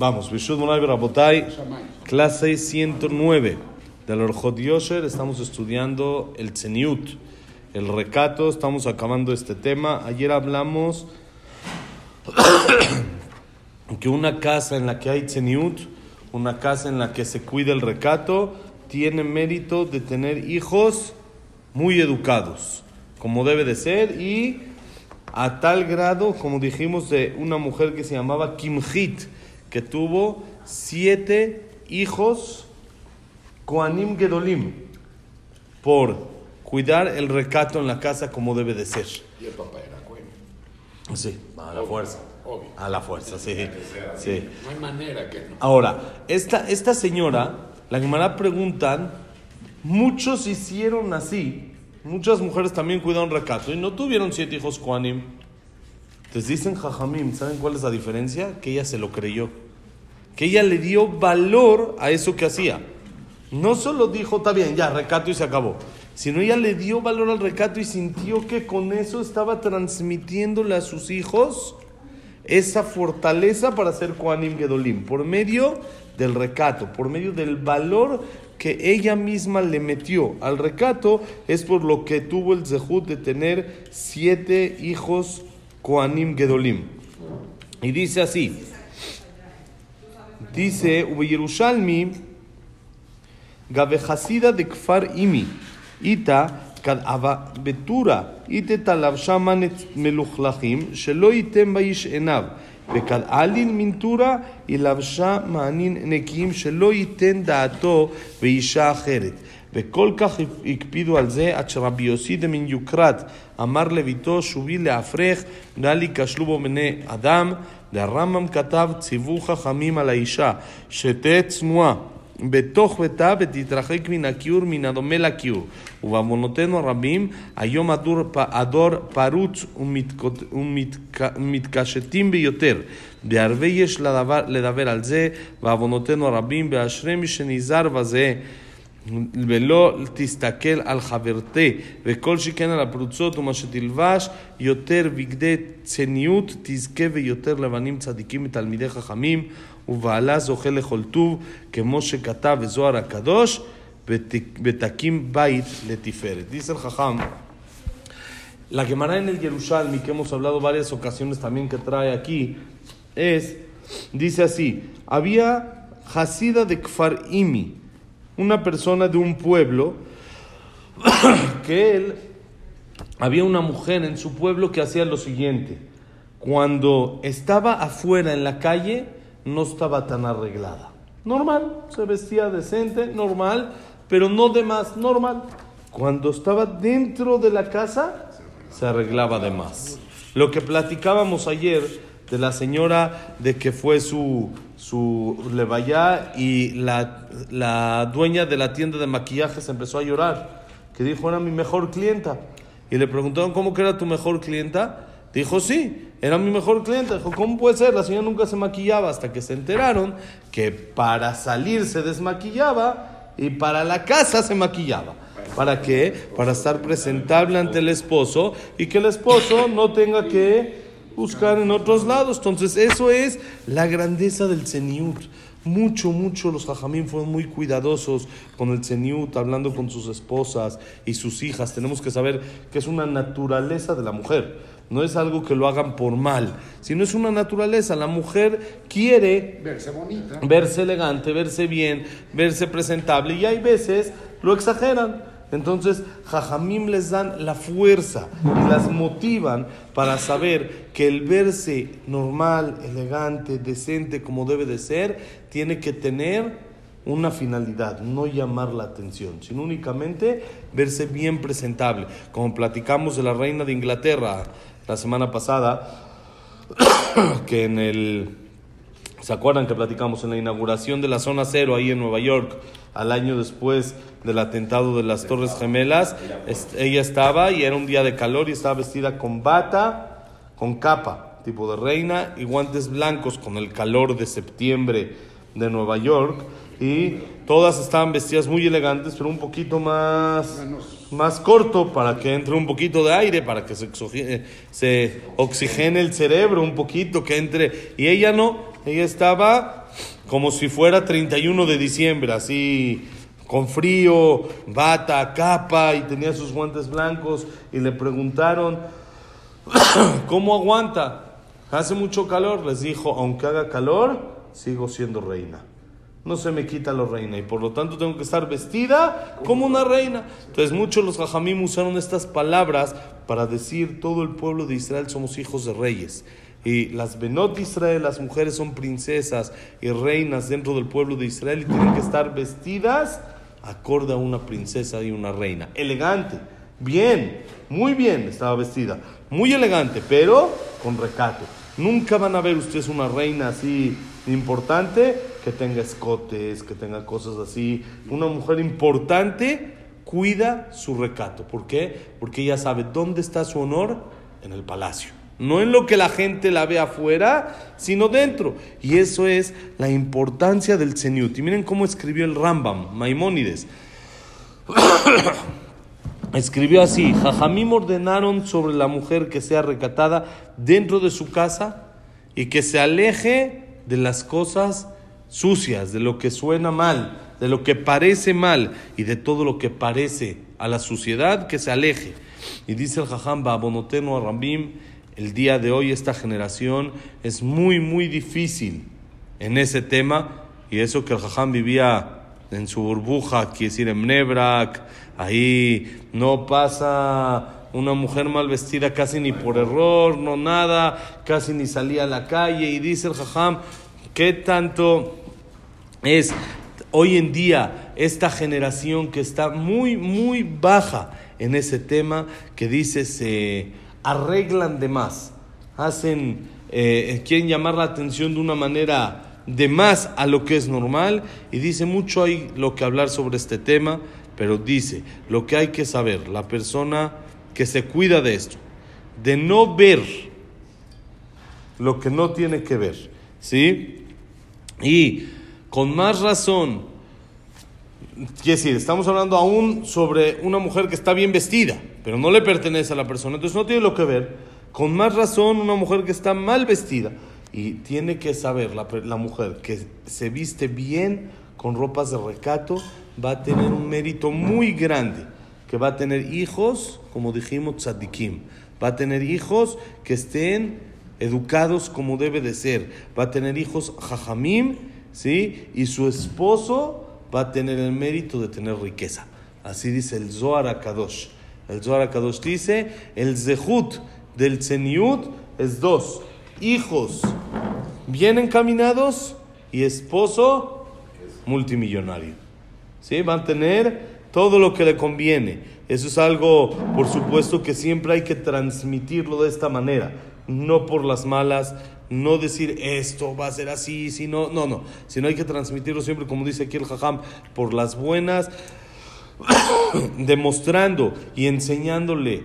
Vamos, Bishud Monay Rabotay, clase 109 del Orjot Yosher. Estamos estudiando el Tzeniut, el recato. Estamos acabando este tema. Ayer hablamos que una casa en la que hay Tzeniut, una casa en la que se cuida el recato, tiene mérito de tener hijos muy educados, como debe de ser, y a tal grado, como dijimos, de una mujer que se llamaba Kimhit que tuvo siete hijos Koanim Gedolim por cuidar el recato en la casa como debe de ser. Y el papá era bueno. Sí, a la fuerza. Obvio. A la fuerza, sí. sí. No hay manera que no. Ahora, esta, esta señora, la Gemara preguntan, muchos hicieron así, muchas mujeres también cuidaron recato y no tuvieron siete hijos Koanim. Entonces dicen Jajamim, ¿saben cuál es la diferencia? Que ella se lo creyó. Que ella le dio valor a eso que hacía. No solo dijo, está bien, ya, recato y se acabó. Sino ella le dio valor al recato y sintió que con eso estaba transmitiéndole a sus hijos esa fortaleza para ser Koanim Gedolim. Por medio del recato, por medio del valor que ella misma le metió al recato, es por lo que tuvo el zehut de tener siete hijos Koanim Gedolim. Y dice así, dice, Yerushalmi, Gabejasida de Kfar Imi, Ita, בתורה איתתליו שמה מלוכלכים, שלא ייתם באיש עיניו. וכדעלין מנטורה היא לבשה מענין נקיים, שלא ייתן דעתו באישה אחרת. וכל כך הקפידו על זה עד שרבי יוסי דמן יוקרת אמר לביתו שובי להפרך גלי כשלו בו בני אדם והרמב"ם כתב ציוו חכמים על האישה שתהא צנועה בתוך ביתה ותתרחק מן הכיעור מן הדומה לכיעור ובעוונותינו הרבים היום הדור, הדור פרוץ ומתק- ומתק- ומתקשטים ביותר והרבה יש לדבר, לדבר על זה בעוונותינו הרבים ואשרי מי שנזהר בזה ולא תסתכל על חברתי, וכל שכן על הפרוצות ומה שתלבש, יותר בגדי צניעות תזכה ויותר לבנים צדיקים ותלמידי חכמים, ובעלה זוכה לכל טוב, כמו שכתב בזוהר הקדוש, ות- ותקים בית לתפארת. Dice el Jajam, la Gemara en el Yerushalmi, que hemos hablado varias ocasiones también que trae aquí, es, dice así, había Hasida de Kfar Imi, una persona de un pueblo, que él, había una mujer en su pueblo que hacía lo siguiente, cuando estaba afuera en la calle, no estaba tan arreglada. Normal, se vestía decente, normal, pero no de más, normal. Cuando estaba dentro de la casa, se arreglaba de más. Lo que platicábamos ayer de la señora de que fue su, su levaya y la, la dueña de la tienda de maquillajes empezó a llorar, que dijo era mi mejor clienta. Y le preguntaron, ¿cómo que era tu mejor clienta? Dijo, sí, era mi mejor clienta. Dijo, ¿cómo puede ser? La señora nunca se maquillaba hasta que se enteraron que para salir se desmaquillaba y para la casa se maquillaba. ¿Para qué? Para estar presentable ante el esposo y que el esposo no tenga que buscar en otros lados. Entonces, eso es la grandeza del Zeniut. Mucho, mucho los jajamín fueron muy cuidadosos con el Zeniut, hablando con sus esposas y sus hijas. Tenemos que saber que es una naturaleza de la mujer. No es algo que lo hagan por mal, sino es una naturaleza. La mujer quiere Verse bonita. verse elegante, verse bien, verse presentable y hay veces lo exageran. Entonces, Jajamim les dan la fuerza y las motivan para saber que el verse normal, elegante, decente como debe de ser, tiene que tener una finalidad, no llamar la atención, sino únicamente verse bien presentable. Como platicamos de la reina de Inglaterra la semana pasada, que en el ¿Se acuerdan que platicamos en la inauguración de la zona cero ahí en Nueva York, al año después del atentado de las Torres Gemelas? Ella estaba y era un día de calor y estaba vestida con bata, con capa, tipo de reina, y guantes blancos con el calor de septiembre de Nueva York. Y todas estaban vestidas muy elegantes, pero un poquito más, más corto para que entre un poquito de aire, para que se, exogi- se oxigene el cerebro un poquito, que entre. Y ella no, ella estaba como si fuera 31 de diciembre, así con frío, bata, capa y tenía sus guantes blancos y le preguntaron, ¿cómo aguanta? Hace mucho calor, les dijo, aunque haga calor, sigo siendo reina. No se me quita la reina y por lo tanto tengo que estar vestida como una reina. Entonces muchos los jajamim usaron estas palabras para decir todo el pueblo de Israel somos hijos de reyes. Y las Benot de Israel, las mujeres son princesas y reinas dentro del pueblo de Israel y tienen que estar vestidas acorde a una princesa y una reina. Elegante, bien, muy bien estaba vestida, muy elegante, pero con recato. Nunca van a ver ustedes una reina así importante que tenga escotes, que tenga cosas así. Una mujer importante cuida su recato. ¿Por qué? Porque ella sabe dónde está su honor en el palacio. No en lo que la gente la ve afuera, sino dentro. Y eso es la importancia del Zeniut. Y miren cómo escribió el Rambam, Maimónides. escribió así: Jajamim ordenaron sobre la mujer que sea recatada dentro de su casa y que se aleje de las cosas sucias, de lo que suena mal, de lo que parece mal y de todo lo que parece a la suciedad, que se aleje. Y dice el Jajam Babonoteno a Rambim, el día de hoy esta generación es muy, muy difícil en ese tema, y eso que el Jajam vivía en su burbuja, quiere decir en Nebrak, ahí no pasa una mujer mal vestida casi ni por error, no nada, casi ni salía a la calle, y dice el Jajam, ¿qué tanto es hoy en día esta generación que está muy, muy baja en ese tema, que dice se arreglan de más, hacen, eh, quieren llamar la atención de una manera de más a lo que es normal y dice mucho hay lo que hablar sobre este tema, pero dice lo que hay que saber, la persona que se cuida de esto, de no ver lo que no tiene que ver, ¿sí? Y con más razón, quiere decir, estamos hablando aún sobre una mujer que está bien vestida, pero no le pertenece a la persona, entonces no tiene lo que ver. Con más razón, una mujer que está mal vestida. Y tiene que saber la, la mujer que se viste bien con ropas de recato va a tener un mérito muy grande, que va a tener hijos, como dijimos, tzadikim, va a tener hijos que estén educados como debe de ser, va a tener hijos jajamim, ¿sí? Y su esposo va a tener el mérito de tener riqueza. Así dice el Zohar Akadosh. El Zohar Akadosh dice, el Zehut del Zeniut es dos, hijos bien encaminados y esposo multimillonario. ¿Sí? Van a tener todo lo que le conviene. Eso es algo, por supuesto, que siempre hay que transmitirlo de esta manera, no por las malas, no decir esto va a ser así, sino, no, no, sino hay que transmitirlo siempre, como dice aquí el Jajam, por las buenas, demostrando y enseñándole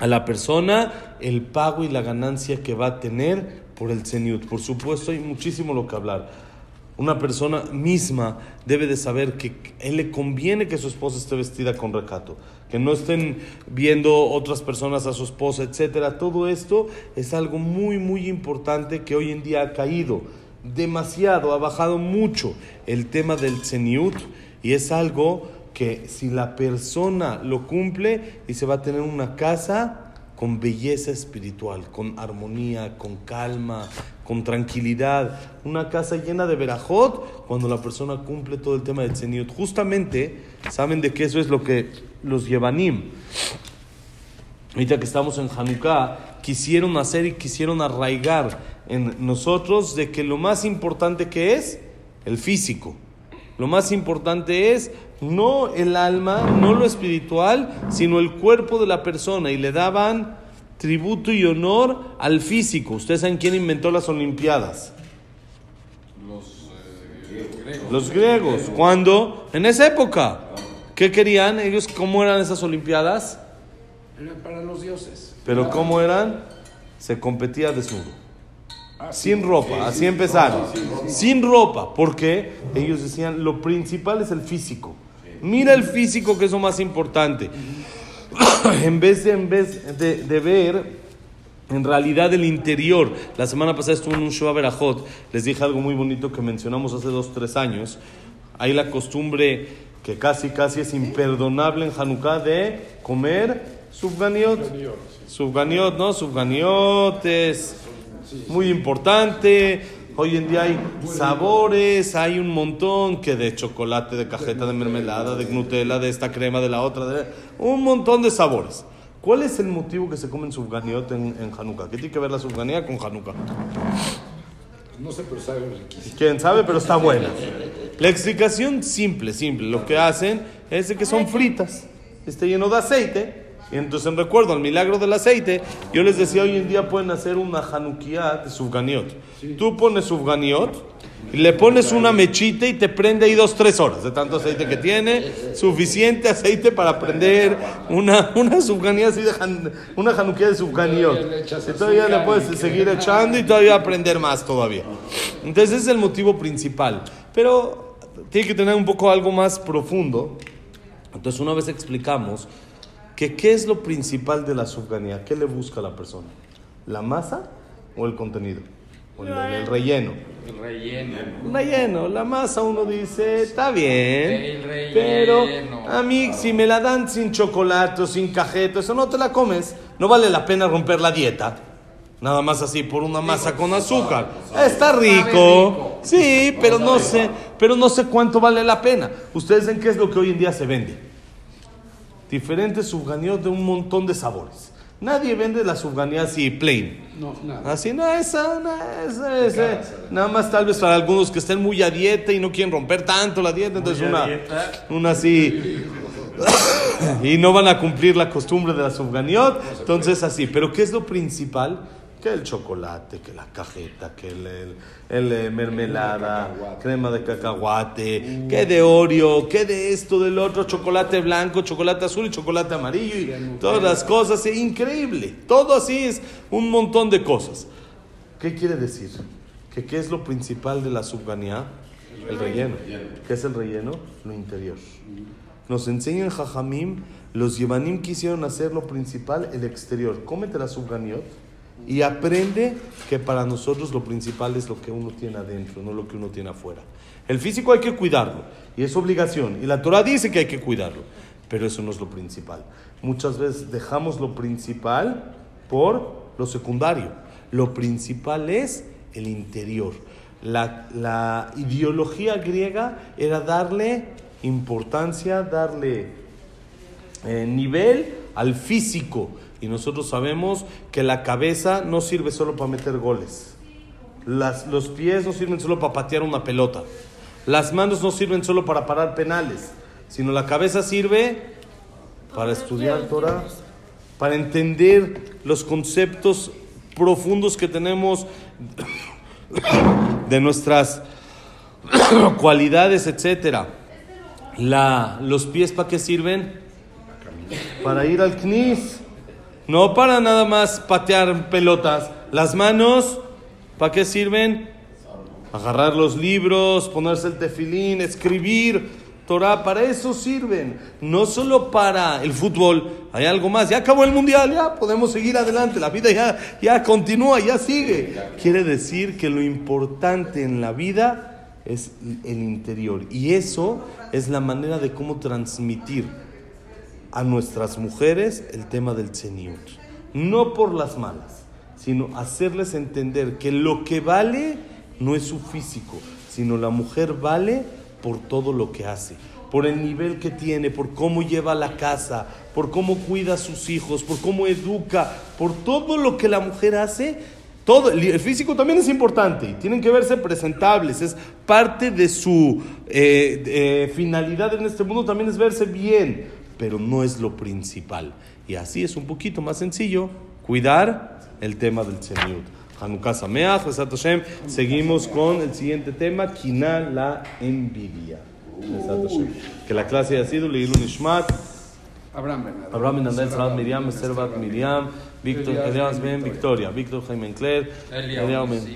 a la persona el pago y la ganancia que va a tener por el Zeniut. Por supuesto, hay muchísimo lo que hablar. Una persona misma debe de saber que a él le conviene que su esposa esté vestida con recato, que no estén viendo otras personas a su esposa, etcétera. Todo esto es algo muy, muy importante que hoy en día ha caído demasiado, ha bajado mucho el tema del Zeniut y es algo que si la persona lo cumple y se va a tener una casa con belleza espiritual, con armonía, con calma, con tranquilidad, una casa llena de verajot cuando la persona cumple todo el tema del Zeniut. Justamente, saben de qué eso es lo que los Yevanim, ahorita que estamos en Hanukkah, quisieron hacer y quisieron arraigar en nosotros de que lo más importante que es el físico. Lo más importante es no el alma, no lo espiritual, sino el cuerpo de la persona. Y le daban tributo y honor al físico. ¿Ustedes saben quién inventó las Olimpiadas? Los eh, griegos. Los griegos. ¿Cuándo? En esa época. ¿Qué querían? Ellos, ¿cómo eran esas Olimpiadas? Era para los dioses. Pero ¿cómo eran? Se competía desnudo. Sin ropa, así empezaron. Sin ropa, porque ellos decían, lo principal es el físico. Mira el físico que es lo más importante. en vez de, en vez de, de ver en realidad el interior. La semana pasada estuve en un Shoah Berajot, les dije algo muy bonito que mencionamos hace dos, tres años. Hay la costumbre que casi, casi es imperdonable en Hanukkah de comer subganiot. Subganiot, ¿no? Subganiot es muy importante. Hoy en día hay sabores, hay un montón que de chocolate, de cajeta, de mermelada, de Nutella, de esta crema, de la otra, de un montón de sabores. ¿Cuál es el motivo que se comen subganiot en, en Hanukkah? ¿Qué tiene que ver la subganía con Hanukkah? No sé, pero sabe riquísimo. Quién sabe, pero está buena. La explicación simple, simple. Lo que hacen es de que son fritas. Está lleno de aceite. Y entonces, en recuerdo al milagro del aceite, yo les decía, hoy en día pueden hacer una hanukkah de subganiot. Tú pones subganiot y le pones una mechita y te prende ahí dos, tres horas de tanto aceite que tiene. Suficiente aceite para prender una, una subganía así de han- una hanukkah de subganiot. Y todavía le puedes seguir echando y todavía aprender más todavía. Entonces, ese es el motivo principal. Pero tiene que tener un poco algo más profundo. Entonces, una vez explicamos que qué es lo principal de la subganía, qué le busca a la persona, la masa o el contenido, o el, el relleno. El relleno. Relleno, la masa uno dice, está bien, El relleno. pero a mí si me la dan sin chocolate o sin cajeta, eso no te la comes, no vale la pena romper la dieta. Nada más así por una masa con azúcar. Está rico, rico. sí, pero no sé, pero no sé cuánto vale la pena. Ustedes ven qué es lo que hoy en día se vende diferentes subganios de un montón de sabores. Nadie vende la subganía así plain. No, nada. Así no, esa, no, esa, esa. Nada más tal vez para algunos que estén muy a dieta y no quieren romper tanto la dieta, entonces una, una así. y no van a cumplir la costumbre de la subganiot, entonces así. Pero ¿qué es lo principal? Que el chocolate, que la cajeta, que el, el- el, eh, mermelada, crema de cacahuate, que de Oreo, que de esto, del otro, chocolate blanco, chocolate azul y chocolate amarillo y todas las cosas. Es increíble. Todo así es un montón de cosas. ¿Qué quiere decir? ¿Que ¿Qué es lo principal de la subganía? El relleno. ¿Qué es el relleno? Lo interior. Nos enseñan Jajamim, los Yevanim quisieron hacer lo principal, el exterior. Cómete la subganiot y aprende que para nosotros lo principal es lo que uno tiene adentro, no lo que uno tiene afuera. El físico hay que cuidarlo y es obligación. Y la Torah dice que hay que cuidarlo, pero eso no es lo principal. Muchas veces dejamos lo principal por lo secundario. Lo principal es el interior. La, la ideología griega era darle importancia, darle eh, nivel al físico. Y nosotros sabemos que la cabeza no sirve solo para meter goles. Las- los pies no sirven solo para patear una pelota. Las manos no sirven solo para parar penales. Sino la cabeza sirve para estudiar Torah, para entender los conceptos profundos que tenemos de nuestras cualidades, etcétera. La, los pies para qué sirven? Para ir al knis. No para nada más patear pelotas. Las manos, ¿para qué sirven? Agarrar los libros, ponerse el tefilín, escribir. Torah, para eso sirven. No solo para el fútbol. Hay algo más. Ya acabó el mundial, ya podemos seguir adelante. La vida ya, ya continúa, ya sigue. Quiere decir que lo importante en la vida es el interior. Y eso es la manera de cómo transmitir a nuestras mujeres el tema del tzeniut. No por las malas, sino hacerles entender que lo que vale no es su físico, sino la mujer vale por todo lo que hace, por el nivel que tiene, por cómo lleva la casa, por cómo cuida a sus hijos, por cómo educa, por todo lo que la mujer hace. Todo, el físico también es importante tienen que verse presentables, es parte de su eh, eh, finalidad en este mundo también es verse bien, pero no es lo principal. Y así es un poquito más sencillo cuidar el tema del Tzeniut. Hanukkah Sameach, Besat Hashem. Seguimos con el siguiente tema, Kina la envidia. Besat Hashem. Que la clase haya sido Leilu Nishmat, Abraham Ben. Abraham Menandel, Sarat Miriam, Esther Bat Miriam, Víctor Elias Elias Ben Ben Victoria, Víctor Jaime Nisim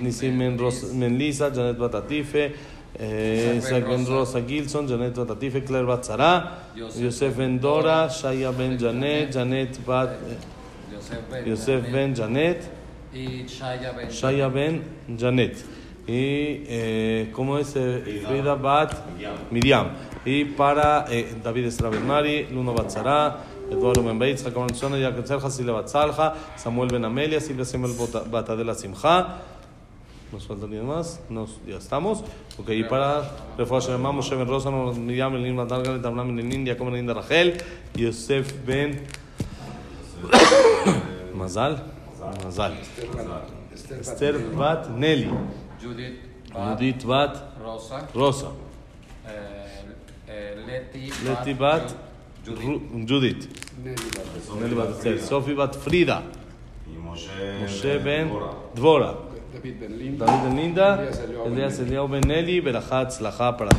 Nisim Ben Ros- Ben Lisa, Janet Batatife, eh, Isaac Ben Rosa Gilson, Janet Batatife, Claire Bat Sara, Yosef Ben Dora, Shaya Ben Janet, Janet Bat, Yosef Ben. Janet, Y Shaya Ben. Janet. Y, eh, ¿cómo es? Eh, Frida Bat Miriam. Y para eh, David Esra Ben Mari, Luno Bat Sara, Eduardo Ben Jacob Ben Sona, Jacob Tzalja, Sile Bat Salja, Samuel Ben Amelia, Silvia Semel Bat Adela Simcha. ¿Nos falta alguien más? Nos, ya estamos. Ok, y para Refuah Shem Moshe Ben Rosa, Miriam Ben Lin Matal Galet, Abraham Ben Lenin, Jacob Ben Linda Rachel, Yosef Ben Mazal. Mazal. Esther Bat Nelly. Judith Bat Rosa. Eh, eh, Leti Bat Ju- Judith. Nelly Bat Esther. Sophie Bat Frida. Y Moshe, Moshe Ben Dvorah. Dvora. David Ben Linda. David Ben Linda. Elías Eliyahu Ben Elías Eliyahu Ben Nelly. Berajat Slaha para